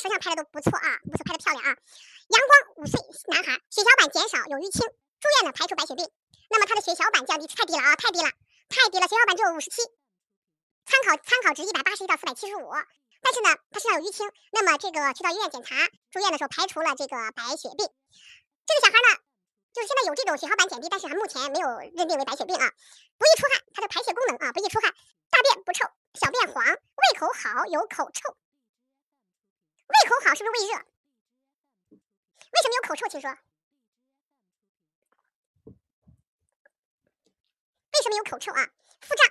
摄像拍的都不错啊，不错，拍的漂亮啊。阳光五岁男孩，血小板减少，有淤青，住院呢排除白血病。那么他的血小板降低太低了啊，太低了，太低了，血小板只有五十七，参考参考值一百八十一到四百七十五。但是呢，他身上有淤青，那么这个去到医院检查，住院的时候排除了这个白血病。这个小孩呢，就是现在有这种血小板减低，但是还目前没有认定为白血病啊。不易出汗，他的排泄功能啊不易出汗，大便不臭，小便黄，胃口好，有口臭。胃口好是不是胃热？为什么有口臭？请说。为什么有口臭啊？腹胀？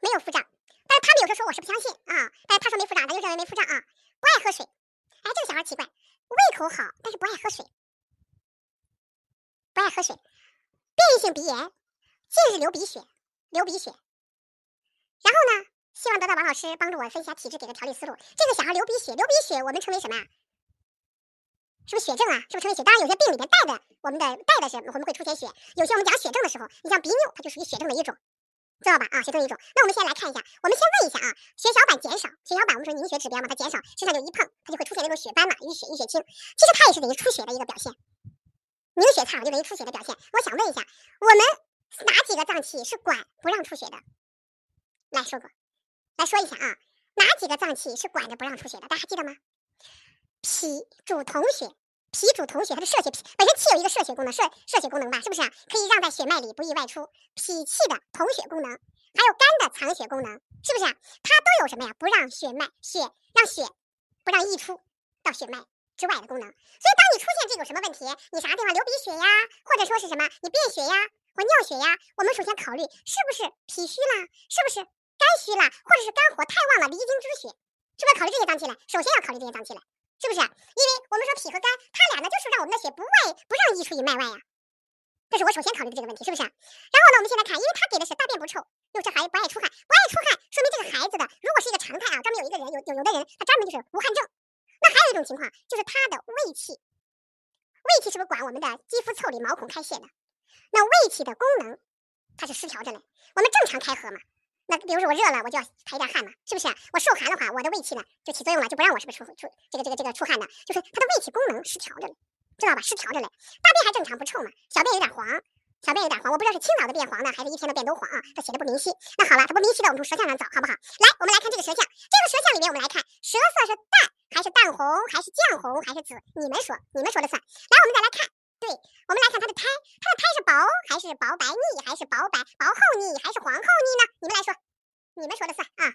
没有腹胀。但是他们有时候说我是不相信啊，但是他说没腹胀，咱就认为没腹胀啊。不爱喝水，哎，这个小孩奇怪，胃口好，但是不爱喝水，不爱喝水，变异性鼻炎，近日流鼻血，流鼻血。然后呢，希望得到王老师帮助我分析下体质，给的调理思路。这个小孩流鼻血，流鼻血我们称为什么呀？是不是血症啊？是不是称为血？当然有些病里面带的，我们的带的是我们会出现血。有些我们讲血症的时候，你像鼻衄，它就属于血症的一种。知道吧？啊，血症一种。那我们先来看一下，我们先问一下啊，血小板减少，血小板我们说凝血指标嘛，它减少，身上就一碰，它就会出现那种血斑嘛，淤血、淤血青。其实它也是等于出血的一个表现，凝血差就等于出血的表现。我想问一下，我们哪几个脏器是管不让出血的？来说过，来说一下啊，哪几个脏器是管着不让出血的？大家还记得吗？脾主统血。脾主统血，它的摄血，脾本身气有一个摄血功能，摄摄血功能吧，是不是？可以让在血脉里不易外出。脾气的统血功能，还有肝的藏血功能，是不是？它都有什么呀？不让血脉血让血不让溢出到血脉之外的功能。所以当你出现这种什么问题，你啥地方流鼻血呀，或者说是什么你便血呀或尿血呀，我们首先考虑是不是脾虚啦，是不是肝虚了，或者是肝火太旺了离经之血，是不是要考虑这些脏器了？首先要考虑这些脏器了。是不是？因为我们说脾和肝，它俩呢就是让我们的血不外不让溢出于脉外呀。这是我首先考虑的这个问题，是不是？然后呢，我们现在看，因为他给的是大便不臭，又这孩子不爱出汗，不爱出汗，说明这个孩子的如果是一个常态啊，专门有一个人有有有的人他专门就是无汗症。那还有一种情况就是他的胃气，胃气是不是管我们的肌肤腠理毛孔开泄的？那胃气的功能它是失调着嘞。我们正常开合嘛。那比如说我热了，我就要排一点汗嘛，是不是？我受寒的话，我的胃气呢就起作用了，就不让我是不是出出这个这个这个出汗的，就是它的胃气功能失调着嘞，知道吧？失调着嘞，大便还正常不臭嘛，小便有点黄，小便有点黄，我不知道是青早的变黄呢，还是一天的便都黄啊？他写的不明晰。那好了，它不明晰的，我们从舌象上找，好不好？来，我们来看这个舌象，这个舌象里面我们来看，舌色是淡还是淡红，还是绛红，还是紫？你们说，你们说了算。来，我们再来看，对，我们来看它的胎，它的胎是薄还是薄白腻，还是薄白薄厚腻，还是黄厚腻呢？你们来说。你们说的算啊！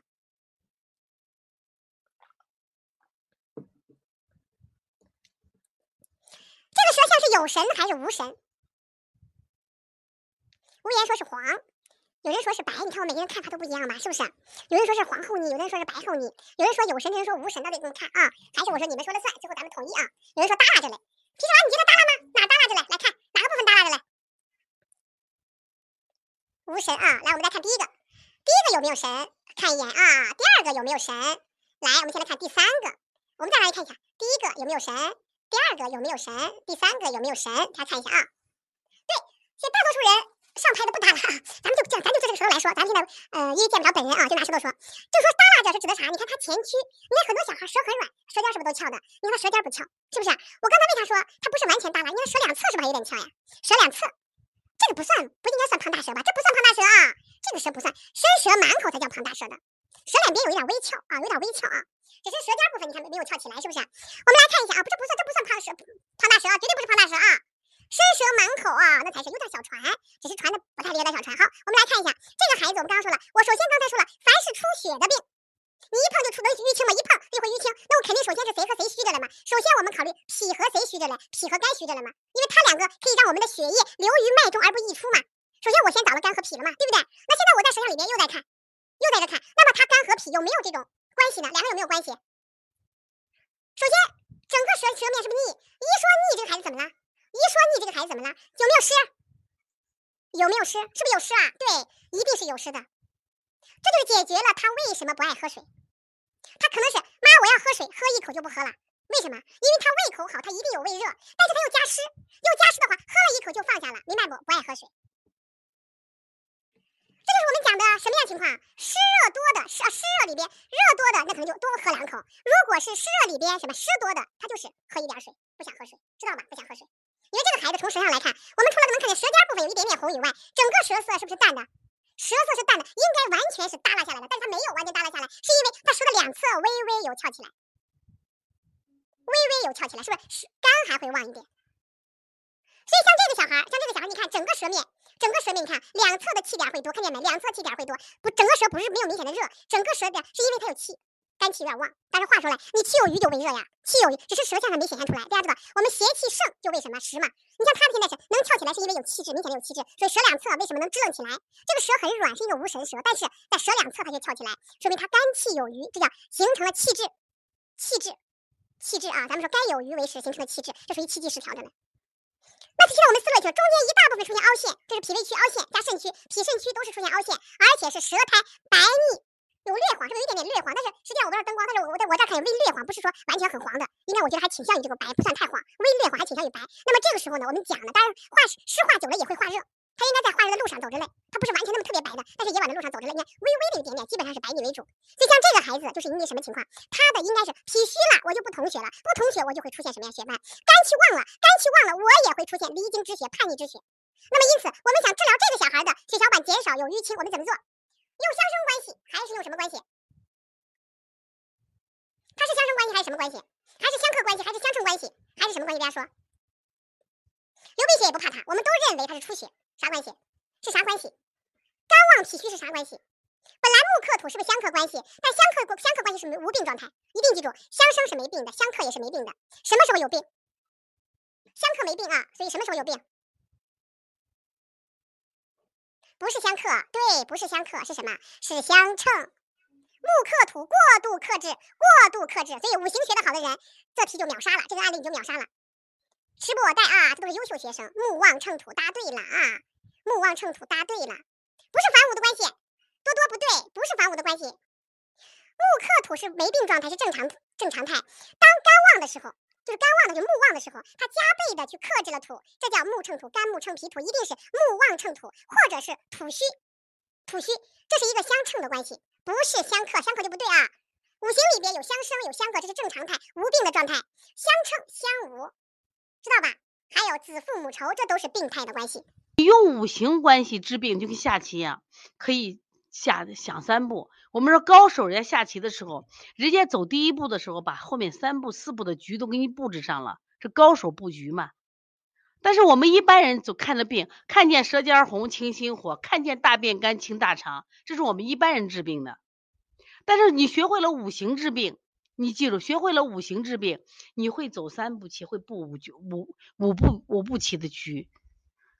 这个舌象是有神还是无神？无言说是黄，有人说是白。你看我每个人看法都不一样吧？是不是？有人说是黄厚腻，有人说是白厚腻，有人说有神，有人说无神。到底怎么看啊？还是我说你们说了算？最后咱们统一啊！有人说大着嘞，皮什么？你觉得耷拉吗？哪耷拉着了？来看哪个部分耷拉着了？无神啊！来，我们再看第一个。第一个有没有神？看一眼啊。第二个有没有神？来，我们先来看第三个。我们再来看一下，第一个有没有神？第二个有没有神？第三个有没有神？大家看一下啊。对，现在大多数人上拍的不耷拉，咱们就讲，咱就就这个舌头来说，咱现在呃因为见不着本人啊，就拿舌头说，就说耷拉着是指的啥？你看他前屈，你看很多小孩舌很软，舌尖是不是都翘的？你看他舌尖不翘，是不是？我刚才为啥说他不是完全耷拉？你看舌两侧是不是还有点翘呀？舌两侧，这个不算，不应该算胖大舌吧？这不算胖大舌啊。这个舌不算，伸舌满口才叫胖大舌的，舌两边有一点微翘啊，有点微翘啊，只是舌尖部分你看没有翘起来，是不是？我们来看一下啊，这不算，这不算胖舌，胖大舌啊，绝对不是胖大舌啊，伸舌满口啊，那才是有点小船，只是船的不太厉害的小船。好，我们来看一下这个孩子，我们刚刚说了，我首先刚才说了，凡是出血的病，你一碰就出能淤青嘛，一碰就会淤青，那我肯定首先是谁和谁虚着了嘛？首先我们考虑脾和谁虚着了，脾和肝虚着了嘛？因为它两个可以让我们的血液流于脉中而不溢出嘛。首先我先找了肝和脾了嘛，对不对？那现在我在舌象里面又在看，又在这看，那么它肝和脾有没有这种关系呢？两个有没有关系？首先，整个舌舌面是不是腻？一说腻，这个孩子怎么了？一说你，这个孩子怎么了？有没有湿？有没有湿？是不是有湿啊？对，一定是有湿的。这就是解决了他为什么不爱喝水。他可能是妈，我要喝水，喝一口就不喝了。为什么？因为他胃口好，他一定有胃热，但是他又加湿，又加湿的话，喝了一口就放下了，明白不？不爱喝水。这就是我们讲的什么样情况？湿热多的湿啊，湿热里边热多的，那可能就多喝两口；如果是湿热里边什么湿多的，他就是喝一点水，不想喝水，知道吧？不想喝水。因为这个孩子从舌上来看，我们除了能看见舌尖部分有一点点红以外，整个舌色是不是淡的？舌色是淡的，应该完全是耷拉下来的，但是他没有完全耷拉下来，是因为他舌的两侧微微有翘起来，微微有翘起来，是不是肝还会旺一点？所以像这个小孩，像这个小孩，你看整个舌面，整个舌面，你看两侧的气点会多，看见没？两侧气点会多，不，整个舌不是没有明显的热，整个舌点是因为它有气，肝气有点旺。但是话说来，你气有余就为热呀，气有余只是舌象上没显现出来。大家知道，我们邪气盛就为什么实嘛？你像他现在是能翘起来，是因为有气质，明显的有气质，所以舌两侧为什么能支棱起来？这个舌很软，是一个无神舌，但是在舌两侧它就翘起来，说明他肝气有余，这叫形成了气质，气质，气质啊！咱们说肝有余为实形成的气质，这属于气机失调的呢。那现在我们思路去，中间一大部分出现凹陷，这是脾胃区凹陷加肾区，脾肾区都是出现凹陷，而且是舌苔白腻，有略黄，是不是有一点点略黄？但是实际上我不知道灯光，但是我我在我这看有微略黄，不是说完全很黄的，应该我觉得还倾向于这个白，不算太黄，微略黄还倾向于白。那么这个时候呢，我们讲呢，当然化湿化久了也会化热。它应该在化热的路上走着嘞，它不是完全那么特别白的，但是也往的路上走着嘞。你看微微的一点点，基本上是白腻为主。所以像这个孩子就是因为什么情况？他的应该是脾虚了，我就不统血了，不统血我就会出现什么呀？血斑。肝气旺了，肝气旺了，我也会出现离经之血、叛逆之血。那么因此，我们想治疗这个小孩的血小板减少有淤青，我们怎么做？用相生关系还是用什么关系？它是相生关系还是什么关系？还是相克关系还是相乘关系还是什么关系？大家说。流鼻血也不怕它，我们都认为它是出血。啥关系？是啥关系？肝旺脾虚是啥关系？本来木克土是不是相克关系？但相克相克关系是无病状态，一定记住，相生是没病的，相克也是没病的。什么时候有病？相克没病啊，所以什么时候有病？不是相克，对，不是相克，是什么？是相乘。木克土过度克制，过度克制，所以五行学得好的人，这题就秒杀了，这个案例你就秒杀了。时不我待啊，这都是优秀学生。木旺秤土搭对了啊，木旺秤土搭对了，不是反五的关系，多多不对，不是反五的关系。木克土是没病状态，是正常正常态。当肝旺的时候，就是肝旺的，就木旺的时候，它加倍的去克制了土，这叫木秤土。肝木秤脾土，一定是木旺秤土，或者是土虚，土虚，这是一个相称的关系，不是相克，相克就不对啊。五行里边有相生有相克，这是正常态，无病的状态。相称相无。知道吧？还有子父母仇，这都是病态的关系。用五行关系治病，就跟下棋一样，可以下想三步。我们说高手，人家下棋的时候，人家走第一步的时候，把后面三步、四步的局都给你布置上了，这高手布局嘛。但是我们一般人走看的病，看见舌尖红清心火，看见大便干清大肠，这是我们一般人治病的。但是你学会了五行治病。你记住，学会了五行治病，你会走三步棋，会布五局五五步五步棋的局。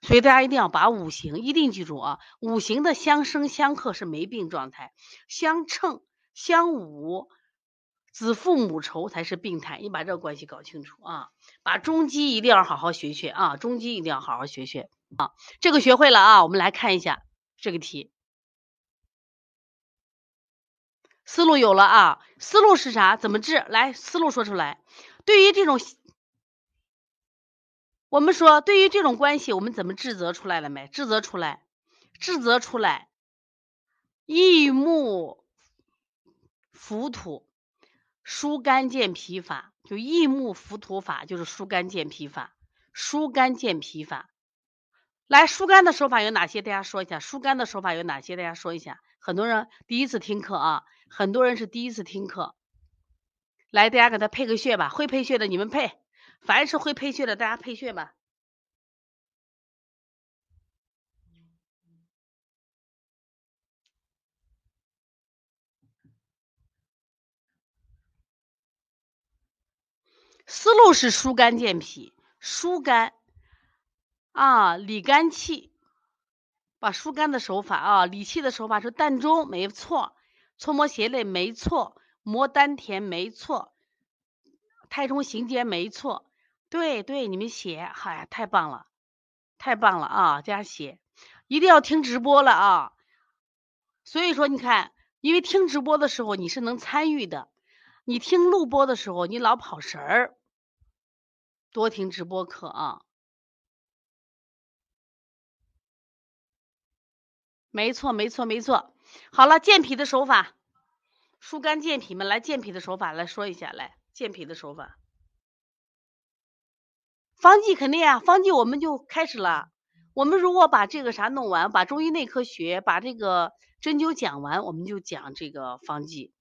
所以大家一定要把五行一定记住啊！五行的相生相克是没病状态，相乘相侮、子父母仇才是病态。你把这个关系搞清楚啊！把中基一定要好好学学啊！中基一定要好好学学啊！这个学会了啊！我们来看一下这个题。思路有了啊，思路是啥？怎么治？来，思路说出来。对于这种，我们说对于这种关系，我们怎么治则出来了没？治则出来，治则出来。益木浮土，疏肝健脾法，就益木浮土法，就是疏肝健脾法。疏肝健脾法，来疏肝的手法有哪些？大家说一下。疏肝的手法有哪些？大家说一下。很多人第一次听课啊。很多人是第一次听课，来，大家给他配个穴吧。会配穴的你们配，凡是会配穴的大家配穴吧。思路是疏肝健脾，疏肝啊，理肝气。把疏肝的手法啊，理气的手法是膻中，没错。搓摩胁肋没错，摩丹田没错，太冲行间没错，对对，你们写，嗨，太棒了，太棒了啊！这样写，一定要听直播了啊！所以说，你看，因为听直播的时候你是能参与的，你听录播的时候你老跑神儿，多听直播课啊！没错，没错，没错。好了，健脾的手法，疏肝健脾嘛，来健脾的手法来说一下，来健脾的手法。方剂肯定啊，方剂我们就开始了。我们如果把这个啥弄完，把中医内科学，把这个针灸讲完，我们就讲这个方剂。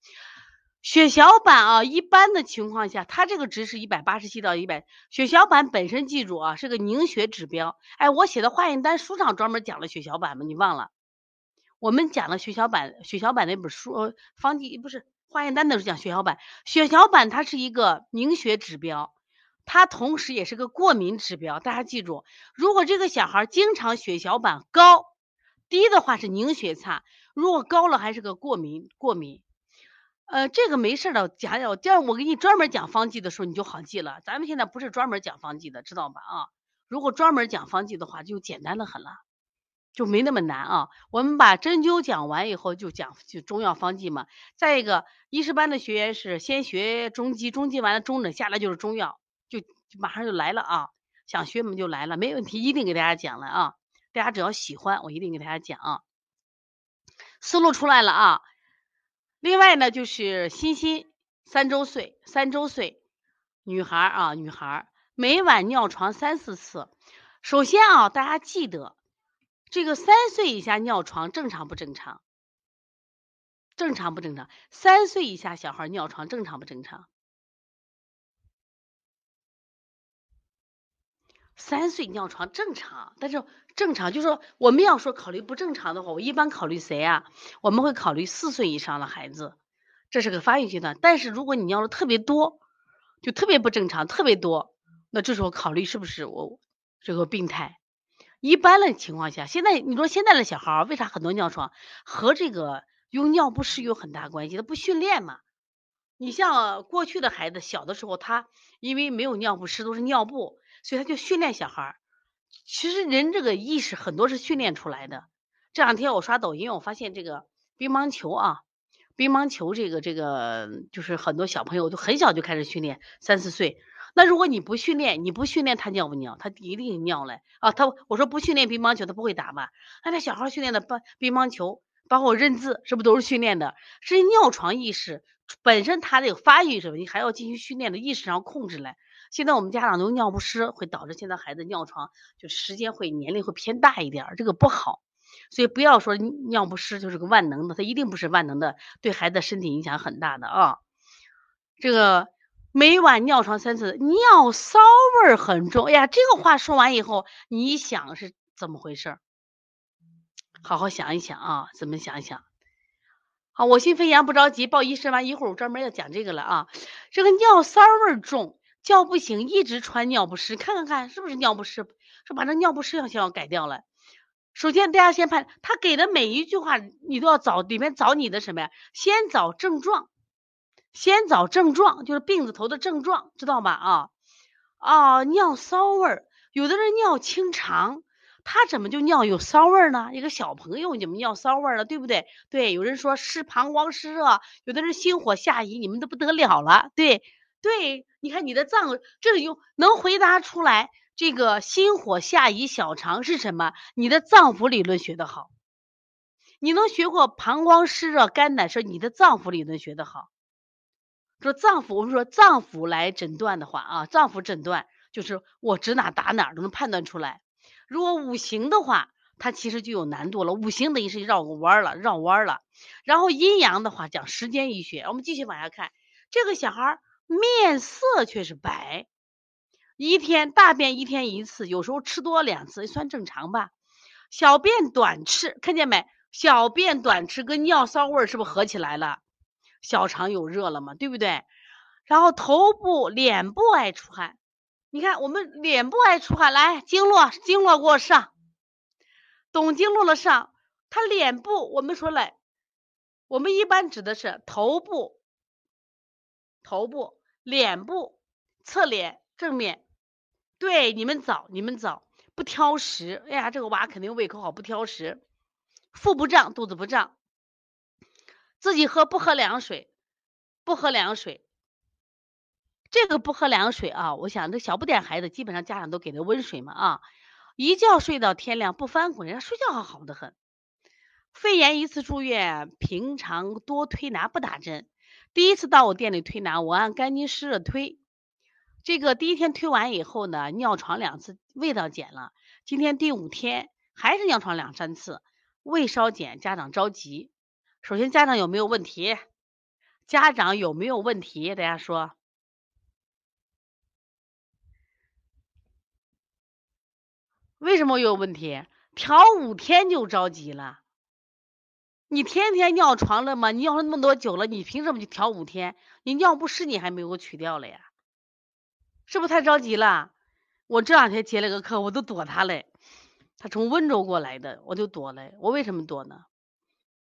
血小板啊，一般的情况下，它这个值是一百八十七到一百。血小板本身记住啊，是个凝血指标。哎，我写的化验单书上专门讲了血小板吗？你忘了？我们讲了血小板，血小板那本书方剂不是化验单的时候讲血小板。血小板它是一个凝血指标。它同时也是个过敏指标，大家记住，如果这个小孩经常血小板高，低的话是凝血差，如果高了还是个过敏过敏。呃，这个没事的，讲讲，这样我给你专门讲方剂的时候你就好记了。咱们现在不是专门讲方剂的，知道吧？啊，如果专门讲方剂的话，就简单的很了，就没那么难啊。我们把针灸讲完以后，就讲就中药方剂嘛。再一个，医师班的学员是先学中医，中医完了中诊下来就是中药。就马上就来了啊！想学我们就来了，没问题，一定给大家讲了啊！大家只要喜欢，我一定给大家讲啊。思路出来了啊！另外呢，就是欣欣三周岁，三周岁女孩啊，女孩每晚尿床三四次。首先啊，大家记得这个三岁以下尿床正常不正常？正常不正常？三岁以下小孩尿床正常不正常？三岁尿床正常，但是正常就是说我们要说考虑不正常的话，我一般考虑谁啊？我们会考虑四岁以上的孩子，这是个发育阶段。但是如果你尿的特别多，就特别不正常，特别多，那这时候考虑是不是我这个病态？一般的情况下，现在你说现在的小孩为啥很多尿床？和这个用尿不湿有很大关系，他不训练嘛。你像过去的孩子小的时候，他因为没有尿不湿，都是尿布。所以他就训练小孩儿，其实人这个意识很多是训练出来的。这两天我刷抖音，我发现这个乒乓球啊，乒乓球这个这个就是很多小朋友都很小就开始训练，三四岁。那如果你不训练，你不训练他尿不尿？他一定尿嘞啊！他我说不训练乒乓球，他不会打吧？那那小孩训练的乒乒乓球，包括认字，是不是都是训练的？是尿床意识本身他这个发育什么，你还要进行训练的意识上控制嘞。现在我们家长都尿不湿，会导致现在孩子尿床就时间会年龄会偏大一点，这个不好。所以不要说尿不湿就是个万能的，它一定不是万能的，对孩子身体影响很大的啊。这个每晚尿床三次，尿骚味很重。哎呀，这个话说完以后，你想是怎么回事？好好想一想啊，怎么想一想？好，我心飞扬不着急，报医生完一会儿我专门要讲这个了啊。这个尿骚味重。叫不醒，一直穿尿不湿，看看看是不是尿不湿？说把这尿不湿要先要改掉了。首先，大家先判他给的每一句话，你都要找里面找你的什么呀？先找症状，先找症状，就是病字头的症状，知道吗？啊啊，尿骚味儿，有的人尿清长，他怎么就尿有骚味儿呢？一个小朋友你们尿骚味儿了？对不对？对，有人说湿膀胱湿热，有的人心火下移，你们都不得了了，对。对，你看你的脏，这里就能回答出来。这个心火下移小肠是什么？你的脏腑理论学得好，你能学过膀胱湿热、肝胆是你的脏腑理论学得好。说脏腑，我们说脏腑来诊断的话啊，脏腑诊断就是我指哪打哪都能判断出来。如果五行的话，它其实就有难度了。五行等于是绕个弯了，绕弯了。然后阴阳的话讲时间医学，我们继续往下看，这个小孩儿。面色却是白，一天大便一天一次，有时候吃多两次算正常吧。小便短赤，看见没？小便短赤跟尿骚味是不是合起来了？小肠有热了嘛？对不对？然后头部、脸部爱出汗，你看我们脸部爱出汗，来经络经络给我上，懂经络了上。他脸部我们说了，我们一般指的是头部，头部。脸部、侧脸、正面，对你们早，你们早，不挑食。哎呀，这个娃肯定胃口好，不挑食。腹不胀，肚子不胀。自己喝不喝凉水？不喝凉水。这个不喝凉水啊，我想这小不点孩子，基本上家长都给的温水嘛啊。一觉睡到天亮，不翻滚，人家睡觉还好的很。肺炎一次住院，平常多推拿不打针。第一次到我店里推拿，我按干巾湿热推。这个第一天推完以后呢，尿床两次，味道减了。今天第五天还是尿床两三次，胃稍减，家长着急。首先，家长有没有问题？家长有没有问题？大家说，为什么有问题？调五天就着急了。你天天尿床了吗？你尿了那么多久了，你凭什么就调五天？你尿不湿你还没有取掉了呀？是不是太着急了？我这两天接了个客，我都躲他嘞。他从温州过来的，我就躲嘞。我为什么躲呢？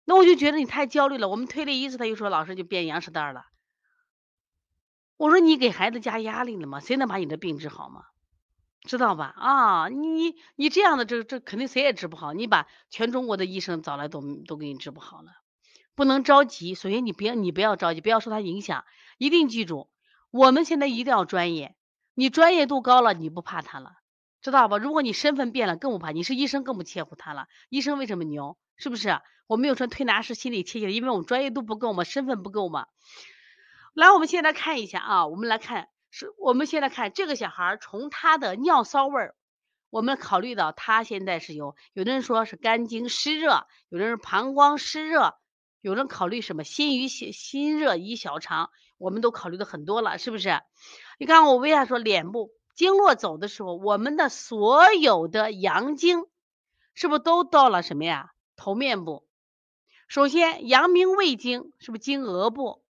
那我就觉得你太焦虑了。我们推了一次，他又说老师就变羊屎蛋了。我说你给孩子加压力了吗？谁能把你的病治好吗？知道吧？啊，你你这样的这这肯定谁也治不好。你把全中国的医生找来都都给你治不好了。不能着急。首先你不要你不要着急，不要受他影响。一定记住，我们现在一定要专业。你专业度高了，你不怕他了，知道吧？如果你身份变了，更不怕。你是医生，更不切乎他了。医生为什么牛？是不是？我们有说推拿师心里切切，因为我们专业度不够嘛，身份不够嘛。来，我们现在看一下啊，我们来看。是我们现在看这个小孩，从他的尿骚味儿，我们考虑到他现在是有，有的人说是肝经湿热，有的人膀胱湿热，有人考虑什么心与心心热以小肠，我们都考虑的很多了，是不是？你看我为啥说脸部经络走的时候，我们的所有的阳经是不是都到了什么呀？头面部。首先阳明胃经是不是经额部？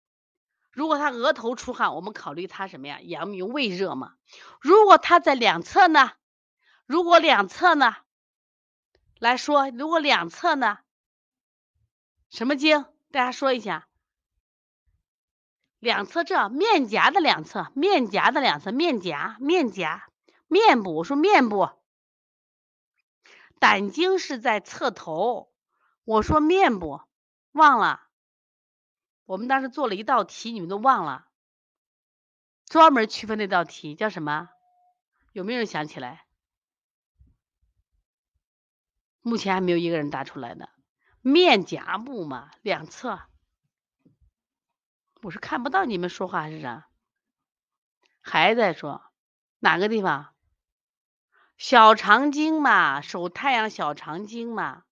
如果他额头出汗，我们考虑他什么呀？阳明胃热嘛。如果他在两侧呢？如果两侧呢？来说，如果两侧呢？什么经？大家说一下。两侧这面颊的两侧，面颊的两侧，面颊，面颊，面部。我说面部。胆经是在侧头。我说面部，忘了。我们当时做了一道题，你们都忘了，专门区分那道题叫什么？有没有人想起来？目前还没有一个人答出来的。面颊部嘛，两侧。我是看不到你们说话还是啥？还在说哪个地方？小肠经嘛，手太阳小肠经嘛。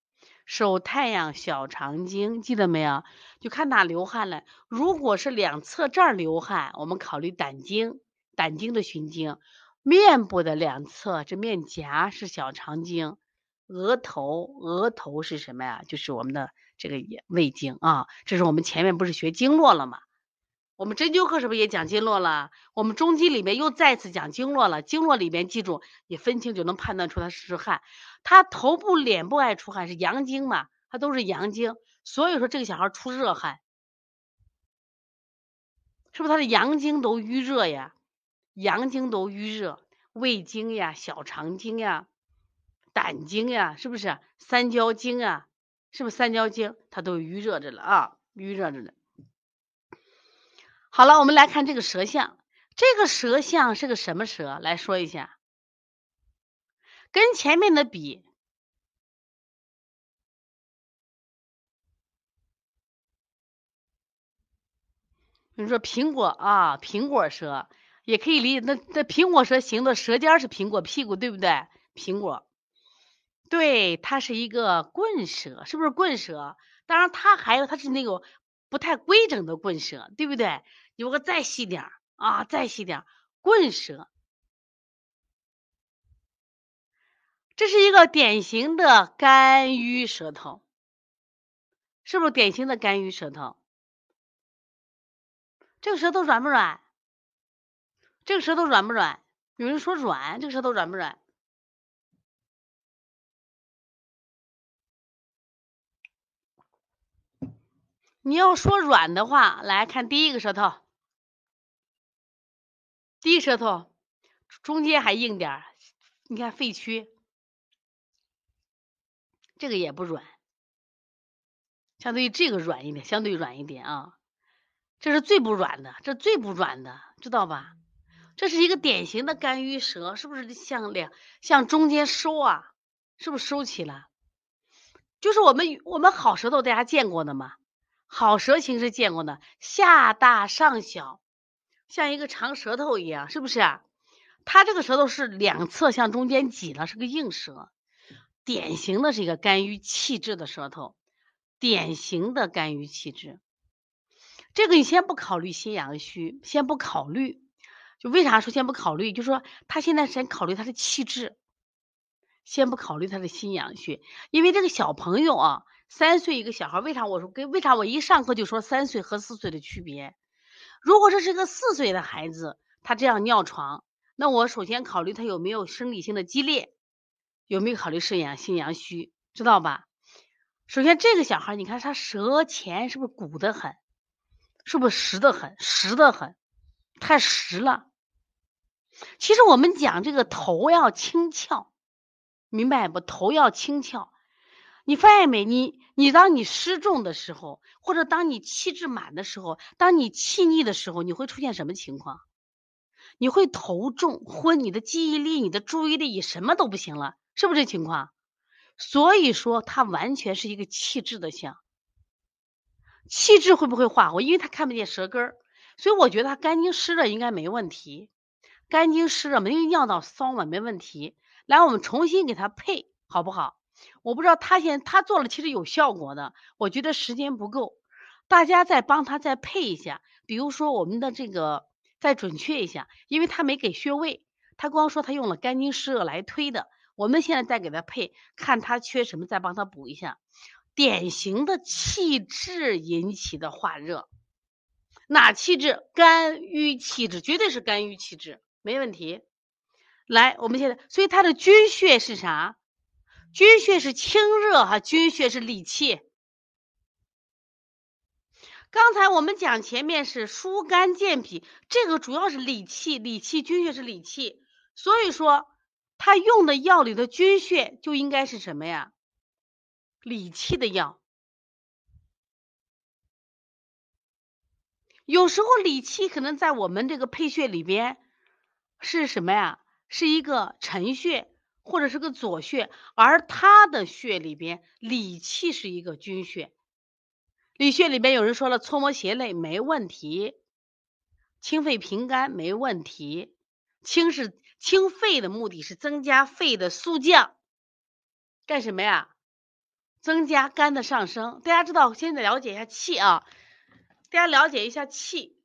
手太阳小肠经，记得没有？就看哪流汗了。如果是两侧这儿流汗，我们考虑胆经，胆经的循经。面部的两侧，这面颊是小肠经，额头，额头是什么呀？就是我们的这个胃经啊。这是我们前面不是学经络了吗？我们针灸课是不是也讲经络了？我们中医里面又再次讲经络了。经络里面记住，你分清就能判断出他是汗。他头部、脸部爱出汗是阳经嘛？他都是阳经，所以说这个小孩出热汗，是不是他的阳经都淤热呀？阳经都淤热，胃经呀、小肠经呀、胆经呀，是不是三焦经啊？是不是三焦经？它都淤热着了啊，淤热着呢。好了，我们来看这个舌象。这个舌象是个什么舌？来说一下，跟前面的比，你说苹果啊，苹果舌也可以理解。那那苹果舌形的舌尖是苹果屁股，对不对？苹果，对，它是一个棍舌，是不是棍舌？当然，它还有它是那种不太规整的棍舌，对不对？有个再细点啊，再细点，棍舌，这是一个典型的肝郁舌头，是不是典型的肝郁舌头？这个舌头软不软？这个舌头软不软？有人说软，这个舌头软不软？你要说软的话，来看第一个舌头。低舌头，中间还硬点儿，你看肺区，这个也不软，相对于这个软一点，相对软一点啊，这是最不软的，这最不软的，知道吧？这是一个典型的肝郁舌，是不是向两向中间收啊？是不是收起了？就是我们我们好舌头大家见过的吗？好舌形是见过的，下大上小，像一个长舌头一样，是不是啊？它这个舌头是两侧向中间挤了，是个硬舌，典型的是一个肝郁气滞的舌头，典型的肝郁气滞。这个你先不考虑心阳虚，先不考虑。就为啥说先不考虑？就说他现在先考虑他的气滞，先不考虑他的心阳虚，因为这个小朋友啊，三岁一个小孩，为啥我说跟为啥我一上课就说三岁和四岁的区别？如果这是个四岁的孩子，他这样尿床。那我首先考虑他有没有生理性的激烈，有没有考虑肾阳心阳虚，知道吧？首先这个小孩，你看他舌前是不是鼓得很，是不是实得很，实得很，太实了。其实我们讲这个头要轻翘，明白不？头要轻翘。你发现没？你你当你失重的时候，或者当你气滞满的时候，当你气逆的时候，你会出现什么情况？你会头重昏，你的记忆力、你的注意力什么都不行了，是不是这情况？所以说，它完全是一个气滞的象。气滞会不会化火？因为他看不见舌根儿，所以我觉得他肝经湿热应该没问题。肝经湿热，没有尿道骚满没问题。来，我们重新给他配，好不好？我不知道他现他做了，其实有效果的。我觉得时间不够，大家再帮他再配一下，比如说我们的这个。再准确一下，因为他没给穴位，他光说他用了肝经湿热来推的。我们现在再给他配，看他缺什么，再帮他补一下。典型的气滞引起的化热，哪气滞？肝郁气滞，绝对是肝郁气滞，没问题。来，我们现在，所以他的君穴是啥？君穴是清热哈，君穴是理气。刚才我们讲前面是疏肝健脾，这个主要是理气，理气君穴是理气，所以说他用的药里的君穴就应该是什么呀？理气的药。有时候理气可能在我们这个配穴里边是什么呀？是一个辰穴或者是个左穴，而他的穴里边理气是一个君穴。理穴里边有人说了，搓摩胁肋没问题，清肺平肝没问题。清是清肺的目的是增加肺的速降，干什么呀？增加肝的上升。大家知道，现在了解一下气啊，大家了解一下气，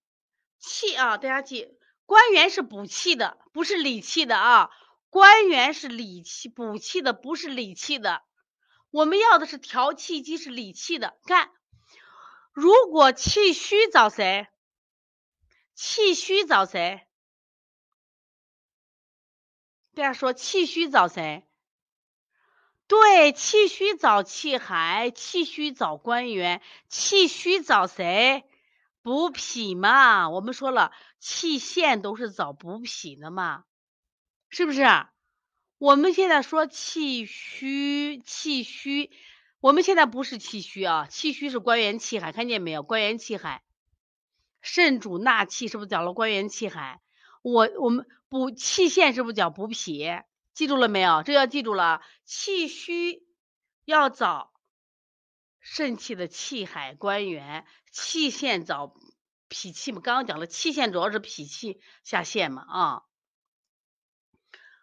气啊，大家记，关元是补气的，不是理气的啊。关元是理气补气的，不是理气的。我们要的是调气机，是理气的，看。如果气虚找谁？气虚找谁？大家说气虚找谁？对，气虚找气海，气虚找关元，气虚找谁？补脾嘛。我们说了，气陷都是找补脾的嘛，是不是？我们现在说气虚，气虚。我们现在不是气虚啊，气虚是关元气海，看见没有？关元气海，肾主纳气，是不是讲了关元气海？我我们补气陷是不是讲补脾？记住了没有？这要记住了，气虚要找肾气的气海关元，气陷找脾气嘛。刚刚讲了，气陷主要是脾气下陷嘛啊。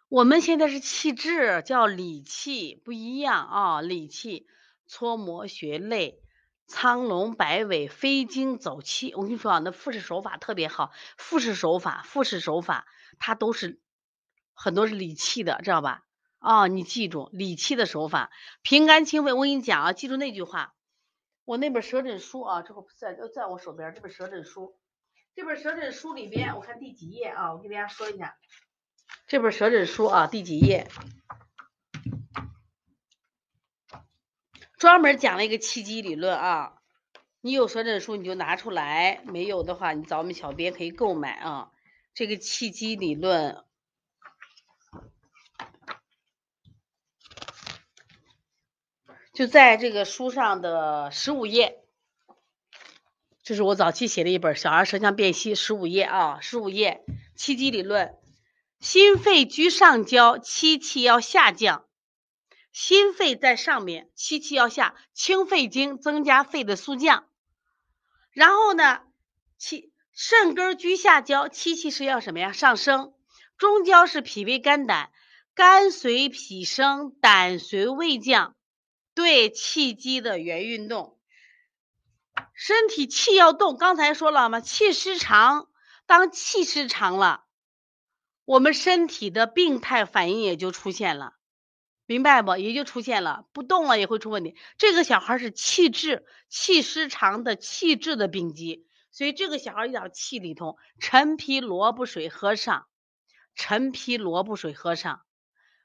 我们现在是气滞，叫理气，不一样啊，理气。搓摩穴肋，苍龙摆尾，飞经走气。我跟你说啊，那复式手法特别好，复式手法，复式手法，它都是很多是理气的，知道吧？啊，你记住理气的手法，平肝清肺。我跟你讲啊，记住那句话，我那本舌诊书啊，这个在在我手边，这本舌诊书，这本舌诊书里边，我看第几页啊？我给大家说一下，这本舌诊书啊，第几页？专门讲了一个气机理论啊，你有舌诊书你就拿出来，没有的话你找我们小编可以购买啊。这个气机理论就在这个书上的十五页，这是我早期写的一本《小儿舌象辨析》，十五页啊，十五页气机理论，心肺居上焦，气气要下降。心肺在上面，气气要下，清肺经，增加肺的速降。然后呢，气肾根居下焦，气气是要什么呀？上升。中焦是脾胃肝胆，肝随脾升，胆随胃降。对，气机的原运动，身体气要动。刚才说了吗？气失常，当气失常了，我们身体的病态反应也就出现了。明白不？也就出现了，不动了也会出问题。这个小孩是气滞、气失常的气滞的病机，所以这个小孩一定要气里头。陈皮萝卜水喝上，陈皮萝卜水喝上。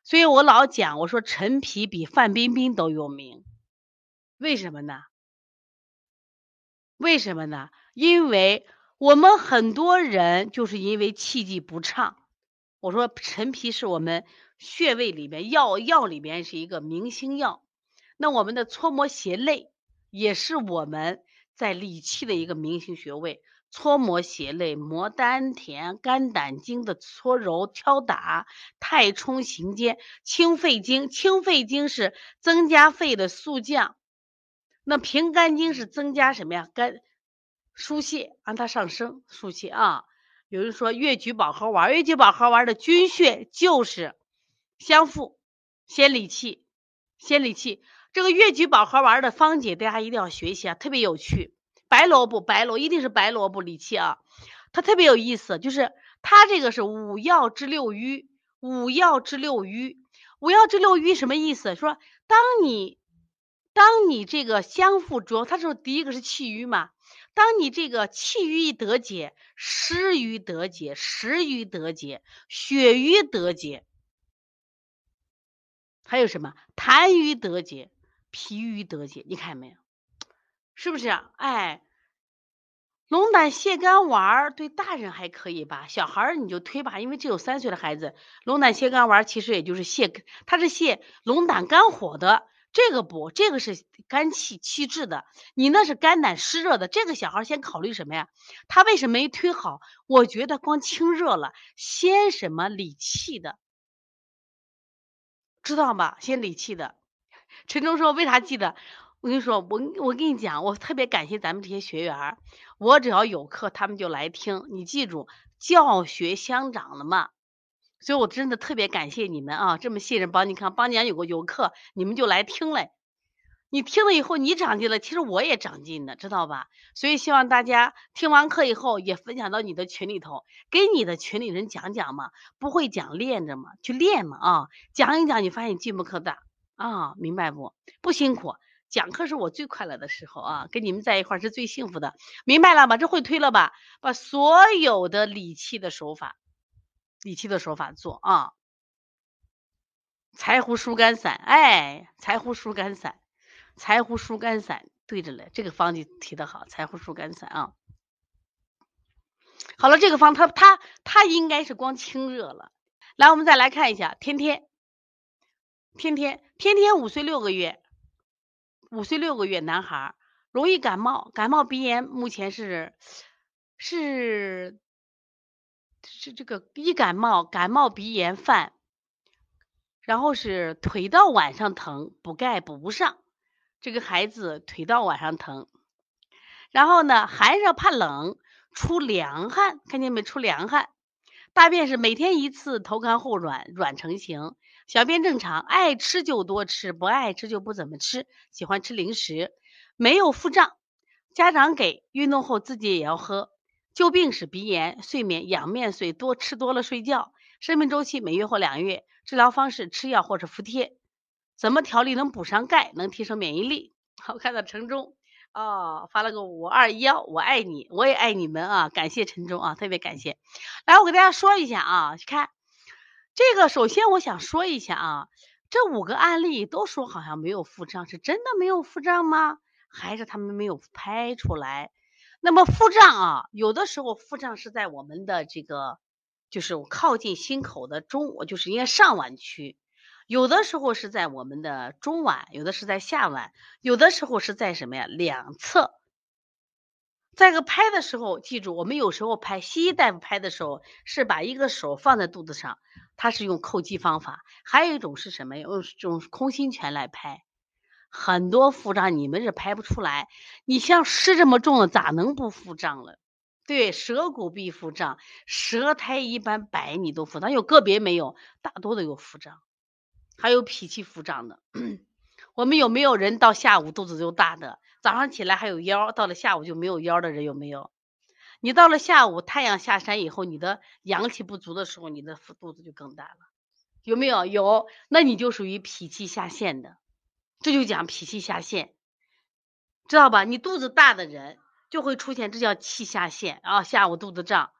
所以我老讲，我说陈皮比范冰冰都有名，为什么呢？为什么呢？因为我们很多人就是因为气机不畅。我说陈皮是我们。穴位里面药药里面是一个明星药，那我们的搓摩胁肋也是我们在理气的一个明星穴位。搓摩胁肋、摩丹田、肝胆经的搓揉敲打、太冲行间、清肺经。清肺经是增加肺的速降，那平肝经是增加什么呀？肝疏泄，让它上升疏泄啊。有人说越橘保和丸，越橘保和丸的君穴就是。相附，先理气，先理气。这个越橘保和丸的方解，大家一定要学习啊，特别有趣。白萝卜，白萝一定是白萝卜理气啊，它特别有意思。就是它这个是五药治六瘀，五药治六瘀，五药治六瘀什么意思？说当你当你这个相附，主要它是第一个是气瘀嘛。当你这个气郁得解，湿郁得解，食郁得解，血瘀得解。还有什么痰瘀得解，脾瘀得解，你看没有？是不是？哎，龙胆泻肝丸对大人还可以吧？小孩儿你就推吧，因为只有三岁的孩子，龙胆泻肝丸其实也就是泻，它是泻龙胆肝火的，这个补，这个是肝气气滞的，你那是肝胆湿热的。这个小孩先考虑什么呀？他为什么没推好？我觉得光清热了，先什么理气的。知道吗？先理气的。陈忠说：“为啥记得？我跟你说，我我跟你讲，我特别感谢咱们这些学员，我只要有课，他们就来听。你记住，教学相长了嘛。所以我真的特别感谢你们啊，这么信任帮你看，帮你讲有个有课，你们就来听嘞。你听了以后，你长进了，其实我也长进的，知道吧？所以希望大家听完课以后，也分享到你的群里头，给你的群里人讲讲嘛。不会讲练着嘛，去练嘛啊！讲一讲，你发现进步可大啊，明白不？不辛苦，讲课是我最快乐的时候啊，跟你们在一块是最幸福的，明白了吧？这会推了吧？把所有的理气的手法，理气的手法做啊。柴胡疏肝散，哎，柴胡疏肝散。柴胡疏肝散对着嘞，这个方就提的好。柴胡疏肝散啊，好了，这个方它它它应该是光清热了。来，我们再来看一下，天天天天天天五岁六个月，五岁六个月男孩容易感冒，感冒鼻炎，目前是是是这个一感冒感冒鼻炎犯，然后是腿到晚上疼，补钙补不上。这个孩子腿到晚上疼，然后呢，寒热怕冷，出凉汗，看见没？出凉汗，大便是每天一次，头干后软，软成型，小便正常，爱吃就多吃，不爱吃就不怎么吃，喜欢吃零食，没有腹胀，家长给，运动后自己也要喝。旧病是鼻炎，睡眠仰面睡，多吃多了睡觉，生命周期每月或两月，治疗方式吃药或者服贴。怎么调理能补上钙，能提升免疫力？好，看到陈忠哦，发了个五二幺，我爱你，我也爱你们啊！感谢陈忠啊，特别感谢。来，我给大家说一下啊，看这个，首先我想说一下啊，这五个案例都说好像没有腹胀，是真的没有腹胀吗？还是他们没有拍出来？那么腹胀啊，有的时候腹胀是在我们的这个，就是靠近心口的中，就是应该上脘区。有的时候是在我们的中脘，有的是在下脘，有的时候是在什么呀？两侧。在个拍的时候，记住，我们有时候拍西医大夫拍的时候是把一个手放在肚子上，他是用叩击方法；还有一种是什么？用这种空心拳来拍。很多腹胀你们是排不出来，你像湿这么重的，咋能不腹胀了？对，舌骨必腹胀，舌苔一般白你都腹胀，有个别没有，大多都有腹胀，还有脾气腹胀的。我们有没有人到下午肚子就大的？早上起来还有腰，到了下午就没有腰的人有没有？你到了下午太阳下山以后，你的阳气不足的时候，你的腹肚子就更大了，有没有？有，那你就属于脾气下陷的，这就讲脾气下陷，知道吧？你肚子大的人就会出现，这叫气下陷啊，下午肚子胀，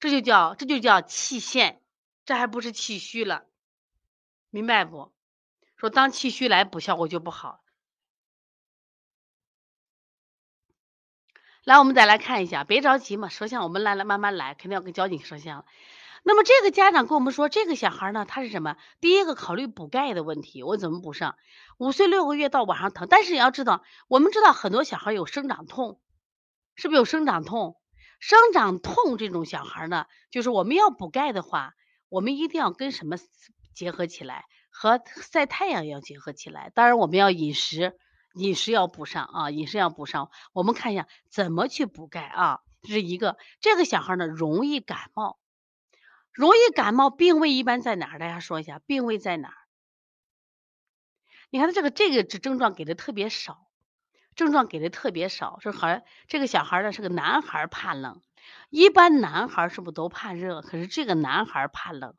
这就叫这就叫气陷，这还不是气虚了，明白不？说当气虚来补效果就不好。来，我们再来看一下，别着急嘛，舌象我们来来慢慢来，肯定要跟交警舌象。那么这个家长跟我们说，这个小孩呢，他是什么？第一个考虑补钙的问题，我怎么补上？五岁六个月到晚上疼，但是你要知道，我们知道很多小孩有生长痛，是不是有生长痛？生长痛这种小孩呢，就是我们要补钙的话，我们一定要跟什么结合起来？和晒太阳要结合起来。当然，我们要饮食。饮食要补上啊，饮食要补上。我们看一下怎么去补钙啊，这是一个。这个小孩呢容易感冒，容易感冒，病位一般在哪儿？大家说一下，病位在哪儿？你看他这个这个症状给的特别少，症状给的特别少。这孩这个小孩呢是个男孩，怕冷。一般男孩是不是都怕热？可是这个男孩怕冷，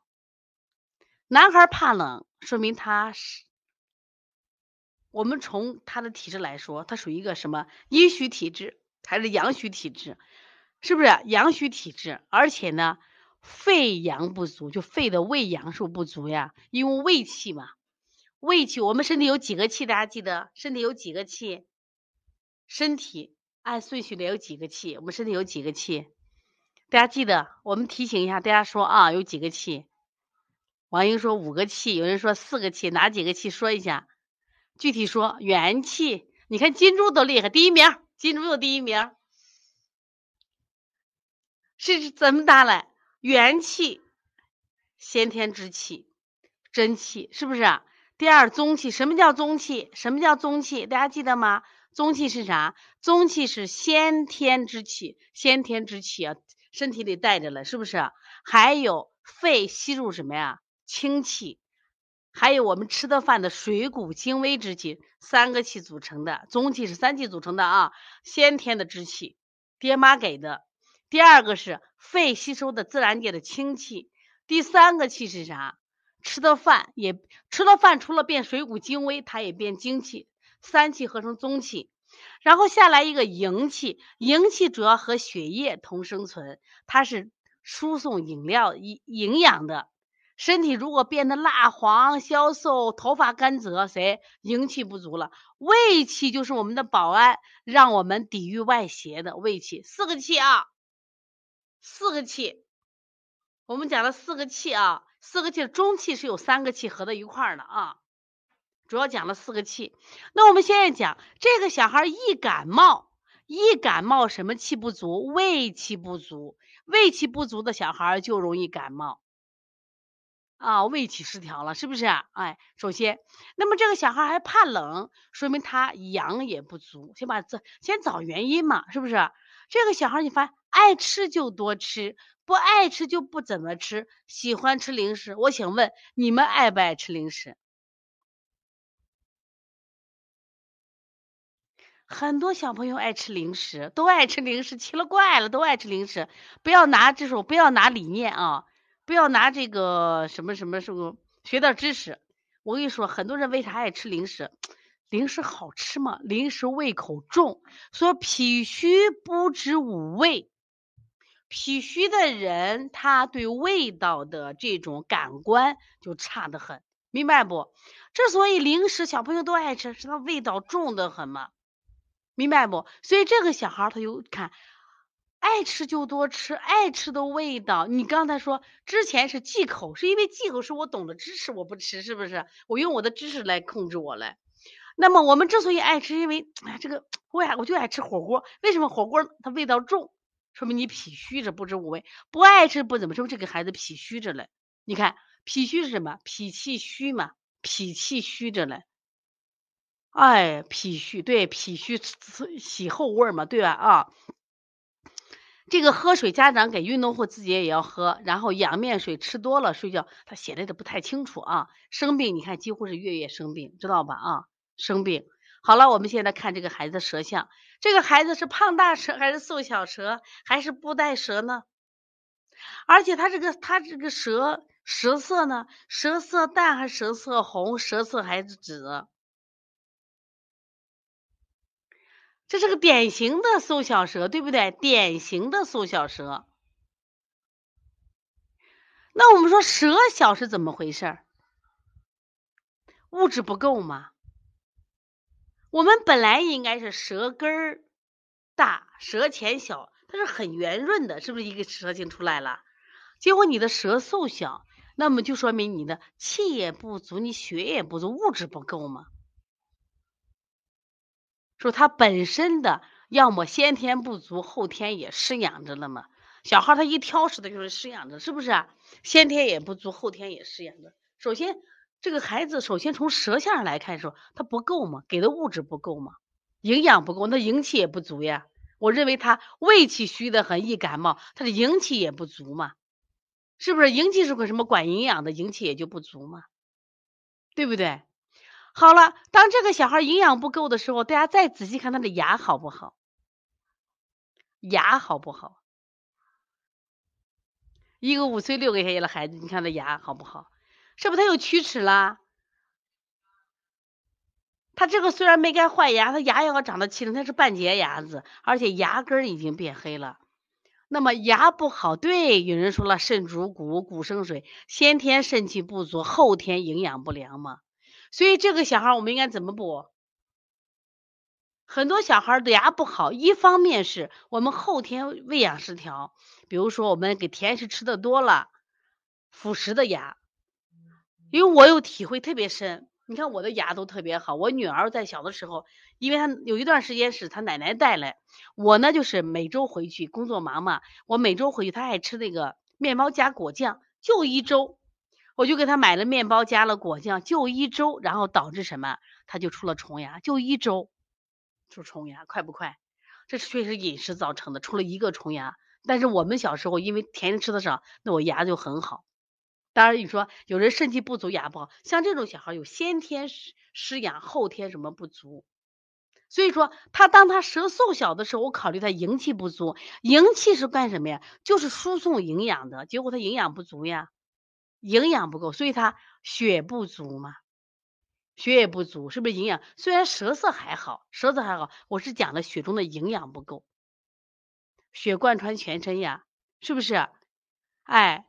男孩怕冷，说明他是。我们从他的体质来说，他属于一个什么阴虚体质还是阳虚体质？是不是阳虚体质？而且呢，肺阳不足，就肺的胃阳数不足呀。因为胃气嘛，胃气，我们身体有几个气？大家记得，身体有几个气？身体按顺序的有几个气？我们身体有几个气？大家记得，我们提醒一下大家说啊，有几个气？王英说五个气，有人说四个气，哪几个气？说一下。具体说，元气，你看金猪都厉害，第一名，金猪又第一名，是怎么打来？元气，先天之气，真气，是不是？第二，宗气，什么叫宗气？什么叫宗气？大家记得吗？宗气是啥？宗气是先天之气，先天之气啊，身体里带着了，是不是？还有肺吸入什么呀？清气。还有我们吃的饭的水谷精微之气，三个气组成的，中气是三气组成的啊，先天的之气，爹妈给的。第二个是肺吸收的自然界的清气，第三个气是啥？吃的饭也吃了饭，除了变水谷精微，它也变精气，三气合成中气。然后下来一个营气，营气主要和血液同生存，它是输送饮料营营养的。身体如果变得蜡黄、消瘦、头发干泽，谁营气不足了？胃气就是我们的保安，让我们抵御外邪的胃气。四个气啊，四个气，我们讲了四个气啊，四个气中气是有三个气合在一块儿的啊，主要讲了四个气。那我们现在讲这个小孩易感冒，易感冒什么气不足？胃气不足，胃气不足的小孩就容易感冒。啊，胃气失调了，是不是？哎，首先，那么这个小孩还怕冷，说明他阳也不足。先把这先找原因嘛，是不是？这个小孩你发现爱吃就多吃，不爱吃就不怎么吃，喜欢吃零食。我想问你们爱不爱吃零食？很多小朋友爱吃零食，都爱吃零食，奇了怪了，都爱吃零食。不要拿这种，不要拿理念啊。不要拿这个什么什么什么学点知识。我跟你说，很多人为啥爱吃零食？零食好吃吗？零食胃口重，说脾虚不知五味。脾虚的人，他对味道的这种感官就差得很，明白不？之所以零食小朋友都爱吃，是他味道重得很嘛，明白不？所以这个小孩他就看。爱吃就多吃，爱吃的味道。你刚才说之前是忌口，是因为忌口是我懂的知识，我不吃，是不是？我用我的知识来控制我来。那么我们之所以爱吃，因为哎，这个我爱我就爱吃火锅，为什么火锅它味道重？说明你脾虚着，不知五味。不爱吃不怎么，说明这个孩子脾虚着嘞。你看脾虚是什么？脾气虚嘛，脾气虚着嘞。哎，脾虚对脾虚喜后味嘛，对吧？啊，这个喝水，家长给运动后自己也要喝，然后养面水吃多了睡觉，他写的都不太清楚啊。生病，你看几乎是月月生病，知道吧？啊，生病。好了，我们现在看这个孩子的舌象，这个孩子是胖大舌还是瘦小舌还是布袋舌呢？而且他这个他这个舌舌色呢，舌色淡还是舌色红，舌色还是紫？这是个典型的瘦小舌，对不对？典型的瘦小舌。那我们说舌小是怎么回事儿？物质不够吗？我们本来应该是舌根儿大，舌前小，它是很圆润的，是不是一个舌形出来了？结果你的舌瘦小，那么就说明你的气也不足，你血也不足，物质不够吗？说他本身的要么先天不足，后天也失养着了嘛。小孩他一挑食的就是失养着，是不是啊？先天也不足，后天也失养着。首先，这个孩子首先从舌象上来看，说他不够嘛，给的物质不够嘛，营养不够，那营气也不足呀。我认为他胃气虚的很，易感冒他的营气也不足嘛，是不是？营气是个什么管营养的，营气也就不足嘛，对不对？好了，当这个小孩营养不够的时候，大家再仔细看他的牙好不好？牙好不好？一个五岁六个月的孩子，你看他牙好不好？是不是他有龋齿啦？他这个虽然没该换牙，他牙要长得齐整，他是半截牙子，而且牙根已经变黑了。那么牙不好，对，有人说了，肾主骨，骨生水，先天肾气不足，后天营养不良嘛。所以这个小孩我们应该怎么补？很多小孩的牙不好，一方面是我们后天喂养失调，比如说我们给甜食吃的多了，辅食的牙。因为我有体会特别深，你看我的牙都特别好。我女儿在小的时候，因为她有一段时间是她奶奶带来，我呢就是每周回去工作忙嘛，我每周回去，她爱吃那个面包加果酱，就一周。我就给她买了面包，加了果酱，就一周，然后导致什么？他就出了虫牙，就一周出虫牙，快不快？这确实饮食造成的，出了一个虫牙。但是我们小时候因为甜食吃的少，那我牙就很好。当然你说有人肾气不足，牙不好，像这种小孩有先天失失养，后天什么不足？所以说他当他舌瘦小的时候，我考虑他营气不足，营气是干什么呀？就是输送营养的，结果他营养不足呀。营养不够，所以他血不足嘛，血也不足，是不是营养？虽然舌色还好，舌色还好，我是讲的血中的营养不够，血贯穿全身呀，是不是？哎，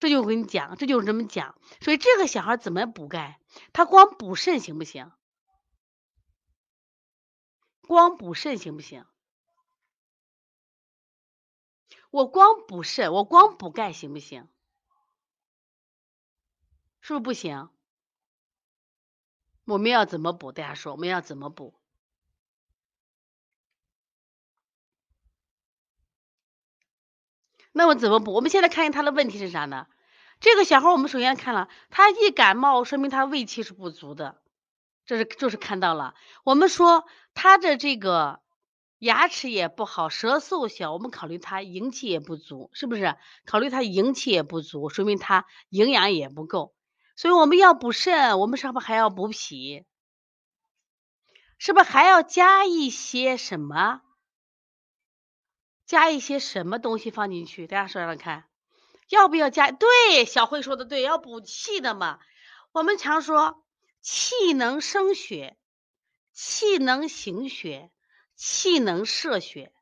这就我跟你讲，这就是这么讲。所以这个小孩怎么补钙？他光补肾行不行？光补肾行不行？我光补肾，我光补钙行不行？是不是不行？我们要怎么补？大家说我们要怎么补？那我怎么补？我们现在看见他的问题是啥呢？这个小孩，我们首先看了，他一感冒，说明他胃气是不足的，这是就是看到了。我们说他的这个牙齿也不好，舌瘦小，我们考虑他营气也不足，是不是？考虑他营气也不足，说明他营养也不够。所以我们要补肾，我们是不是还要补脾？是不是还要加一些什么？加一些什么东西放进去？大家说说看，要不要加？对，小慧说的对，要补气的嘛。我们常说气能生血，气能行血，气能摄血，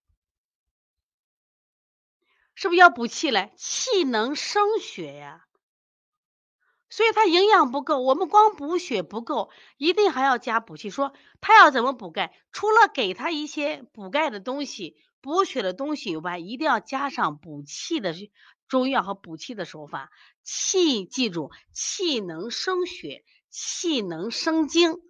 是不是要补气嘞？气能生血呀。所以他营养不够，我们光补血不够，一定还要加补气。说他要怎么补钙？除了给他一些补钙的东西、补血的东西以外，一定要加上补气的中药和补气的手法。气，记住，气能生血，气能生精。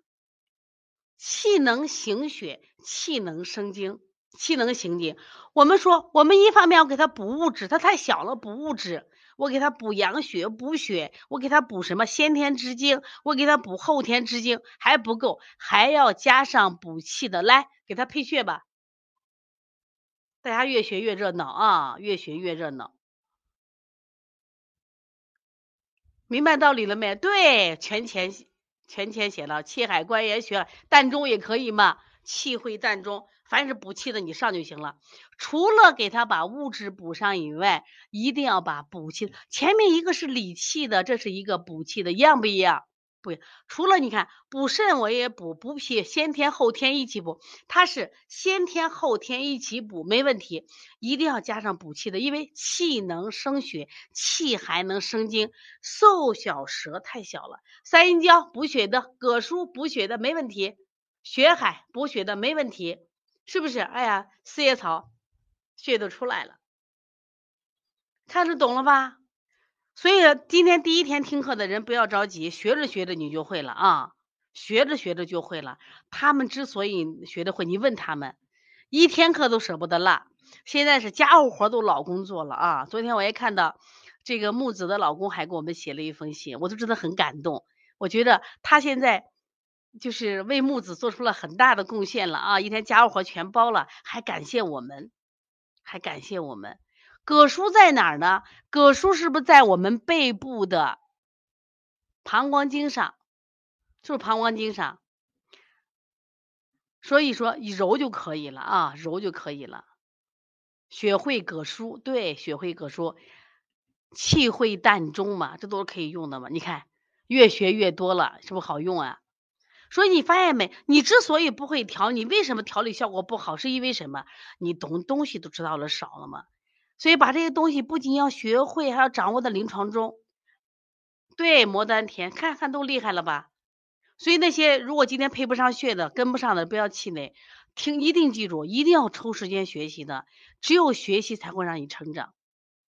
气能行血，气能生精，气能行精。我们说，我们一方面要给他补物质，他太小了，补物质。我给他补阳血、补血，我给他补什么先天之精，我给他补后天之精还不够，还要加上补气的。来，给他配穴吧。大家越学越热闹啊，越学越热闹。明白道理了没？对，全前全前写了气海、关元学、膻中也可以嘛。气会膻中，凡是补气的你上就行了。除了给他把物质补上以外，一定要把补气。前面一个是理气的，这是一个补气的，一样不一样？不，除了你看补肾我也补，补脾先天后天一起补，它是先天后天一起补，没问题。一定要加上补气的，因为气能生血，气还能生精。瘦小舌太小了，三阴交补血的，葛舒补血的，没问题。血海补血的没问题，是不是？哎呀，四叶草血都出来了，看着懂了吧？所以今天第一天听课的人不要着急，学着学着你就会了啊，学着学着就会了。他们之所以学的会，你问他们，一天课都舍不得落。现在是家务活都老公做了啊。昨天我也看到这个木子的老公还给我们写了一封信，我都真的很感动。我觉得他现在。就是为木子做出了很大的贡献了啊！一天家务活全包了，还感谢我们，还感谢我们。葛舒在哪儿呢？葛舒是不是在我们背部的膀胱经上？是不是膀胱经上？所以说一揉就可以了啊，揉就可以了。血会葛舒，对，血会葛舒，气会膻中嘛，这都是可以用的嘛。你看，越学越多了，是不是好用啊？所以你发现没？你之所以不会调，你为什么调理效果不好？是因为什么？你懂东西都知道了少了嘛？所以把这些东西不仅要学会，还要掌握在临床中。对，磨丹田，看看都厉害了吧？所以那些如果今天配不上穴的、跟不上的，不要气馁，听一定记住，一定要抽时间学习的。只有学习才会让你成长。